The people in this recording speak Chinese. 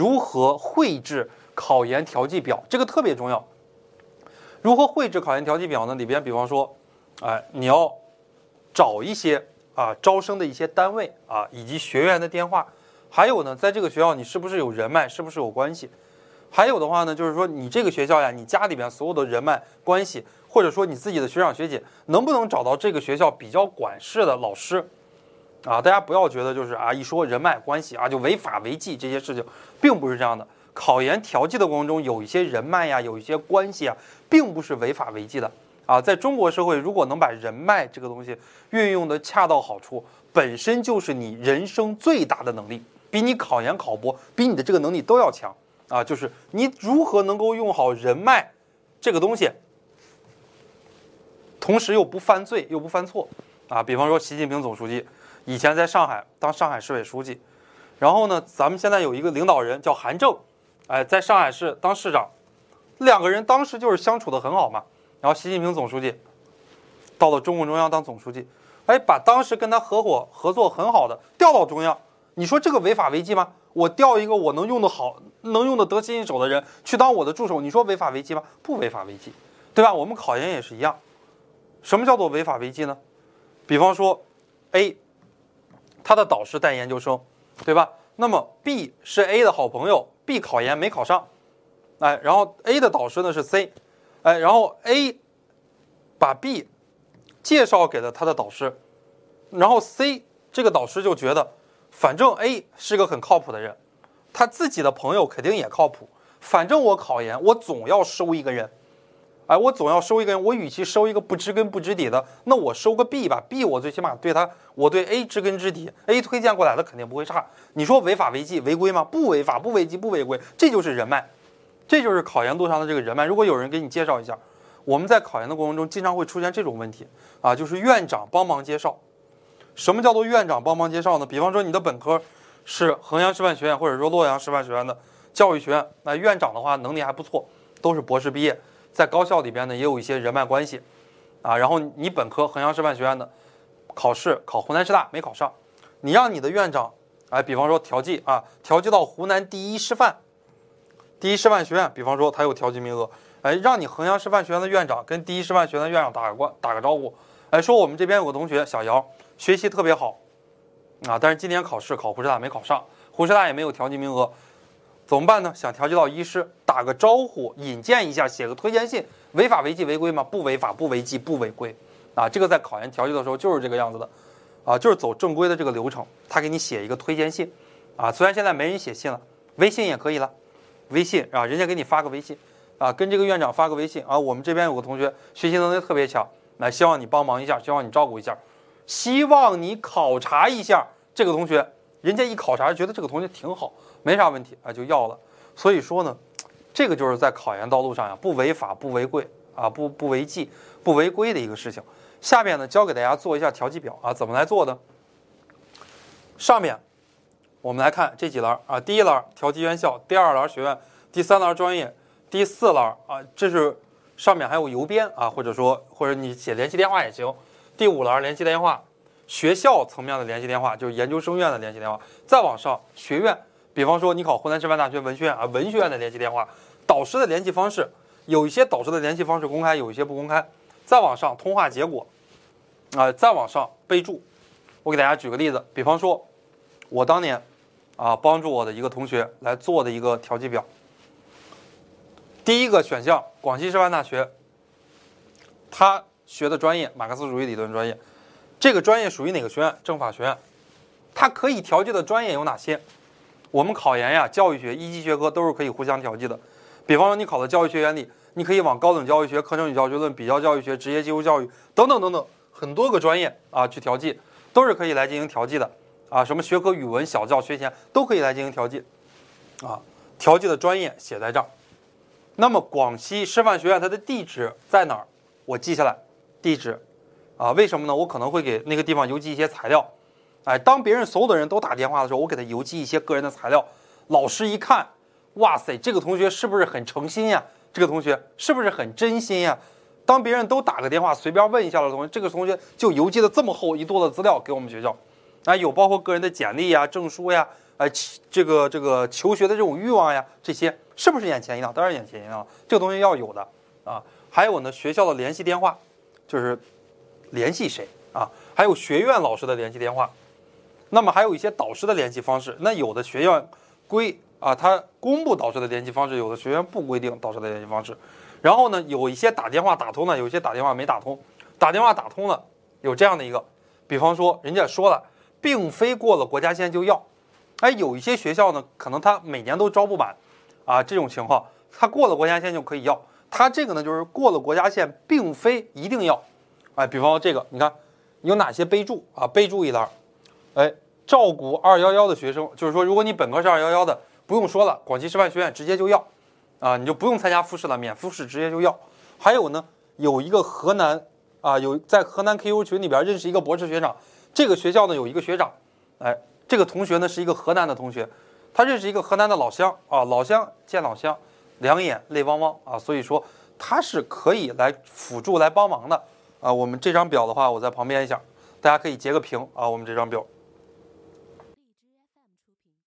如何绘制考研调剂表，这个特别重要。如何绘制考研调剂表呢？里边比方说，哎，你要找一些啊招生的一些单位啊，以及学员的电话，还有呢，在这个学校你是不是有人脉，是不是有关系？还有的话呢，就是说你这个学校呀，你家里边所有的人脉关系，或者说你自己的学长学姐，能不能找到这个学校比较管事的老师？啊，大家不要觉得就是啊，一说人脉关系啊，就违法违纪这些事情，并不是这样的。考研调剂的过程中，有一些人脉呀，有一些关系啊，并不是违法违纪的啊。在中国社会，如果能把人脉这个东西运用的恰到好处，本身就是你人生最大的能力，比你考研考博，比你的这个能力都要强啊。就是你如何能够用好人脉这个东西，同时又不犯罪又不犯错啊。比方说，习近平总书记以前在上海当上海市委书记，然后呢，咱们现在有一个领导人叫韩正。哎，在上海市当市长，两个人当时就是相处的很好嘛。然后习近平总书记到了中共中央当总书记，哎，把当时跟他合伙合作很好的调到中央，你说这个违法违纪吗？我调一个我能用的好、能用的得心应手的人去当我的助手，你说违法违纪吗？不违法违纪，对吧？我们考研也是一样，什么叫做违法违纪呢？比方说，A，他的导师带研究生，对吧？那么 B 是 A 的好朋友。B 考研没考上，哎，然后 A 的导师呢是 C，哎，然后 A 把 B 介绍给了他的导师，然后 C 这个导师就觉得，反正 A 是个很靠谱的人，他自己的朋友肯定也靠谱，反正我考研我总要收一个人。哎，我总要收一个人，我与其收一个不知根不知底的，那我收个 B 吧，B 我最起码对他，我对 A 知根知底，A 推荐过来的肯定不会差。你说违法违纪违规吗？不违法不违纪不违规，这就是人脉，这就是考研路上的这个人脉。如果有人给你介绍一下，我们在考研的过程中经常会出现这种问题啊，就是院长帮忙介绍。什么叫做院长帮忙介绍呢？比方说你的本科是衡阳师范学院或者说洛阳师范学院的教育学院，那院长的话能力还不错，都是博士毕业。在高校里边呢，也有一些人脉关系，啊，然后你本科衡阳师范学院的考试考湖南师大没考上，你让你的院长，哎，比方说调剂啊，调剂到湖南第一师范，第一师范学院，比方说他有调剂名额，哎，让你衡阳师范学院的院长跟第一师范学院的院长打个关打个招呼，哎，说我们这边有个同学小姚学习特别好，啊，但是今年考试考湖师大没考上，湖师大也没有调剂名额。怎么办呢？想调剂到医师，打个招呼，引荐一下，写个推荐信，违法违纪违规吗？不违法，不违纪，不违规，啊，这个在考研调剂的时候就是这个样子的，啊，就是走正规的这个流程，他给你写一个推荐信，啊，虽然现在没人写信了，微信也可以了，微信啊，人家给你发个微信，啊，跟这个院长发个微信，啊，我们这边有个同学学习能力特别强，来希望你帮忙一下，希望你照顾一下，希望你考察一下这个同学，人家一考察觉得这个同学挺好。没啥问题啊，就要了。所以说呢，这个就是在考研道路上呀，不违法、不违规啊，不不违纪、不违规的一个事情。下面呢，教给大家做一下调剂表啊，怎么来做呢？上面我们来看这几栏啊，第一栏调剂院校，第二栏学院，第三栏专业，第四栏啊，这是上面还有邮编啊，或者说或者你写联系电话也行。第五栏联系电话，学校层面的联系电话就是研究生院的联系电话，再往上学院。比方说，你考湖南师范大学文学院啊，文学院的联系电话，导师的联系方式，有一些导师的联系方式公开，有一些不公开。再往上，通话结果，啊，再往上备注。我给大家举个例子，比方说，我当年啊帮助我的一个同学来做的一个调剂表。第一个选项，广西师范大学，他学的专业马克思主义理论专业，这个专业属于哪个学院？政法学院。它可以调剂的专业有哪些？我们考研呀，教育学一级学科都是可以互相调剂的。比方说，你考的教育学原理，你可以往高等教育学、课程与教学论、比较教育学、职业技术教育等等等等很多个专业啊去调剂，都是可以来进行调剂的啊。什么学科语文、小教、学前都可以来进行调剂啊。调剂的专业写在这儿。那么广西师范学院它的地址在哪儿？我记下来，地址啊？为什么呢？我可能会给那个地方邮寄一些材料。哎，当别人所有的人都打电话的时候，我给他邮寄一些个人的材料。老师一看，哇塞，这个同学是不是很诚心呀？这个同学是不是很真心呀？当别人都打个电话，随便问一下的同学，这个同学就邮寄了这么厚一摞的资料给我们学校。啊，有包括个人的简历呀、证书呀、哎，这个这个求学的这种欲望呀，这些是不是眼前一亮？当然眼前一亮，这个东西要有的啊。还有呢，学校的联系电话，就是联系谁啊？还有学院老师的联系电话，那么还有一些导师的联系方式。那有的学院规啊，他公布导师的联系方式；有的学院不规定导师的联系方式。然后呢，有一些打电话打通了，有一些打电话没打通。打电话打通了，有这样的一个，比方说人家说了，并非过了国家线就要。哎，有一些学校呢，可能他每年都招不满，啊，这种情况，他过了国家线就可以要。他这个呢，就是过了国家线，并非一定要。哎，比方这个，你看有哪些备注啊？备注一栏，哎，照顾二幺幺的学生，就是说，如果你本科是二幺幺的，不用说了，广西师范学院直接就要，啊，你就不用参加复试了，免复试直接就要。还有呢，有一个河南啊，有在河南 QQ 群里边认识一个博士学长，这个学校呢有一个学长，哎，这个同学呢是一个河南的同学，他认识一个河南的老乡啊，老乡见老乡。两眼泪汪汪啊，所以说他是可以来辅助来帮忙的啊。我们这张表的话，我在旁边一下，大家可以截个屏啊。我们这张表。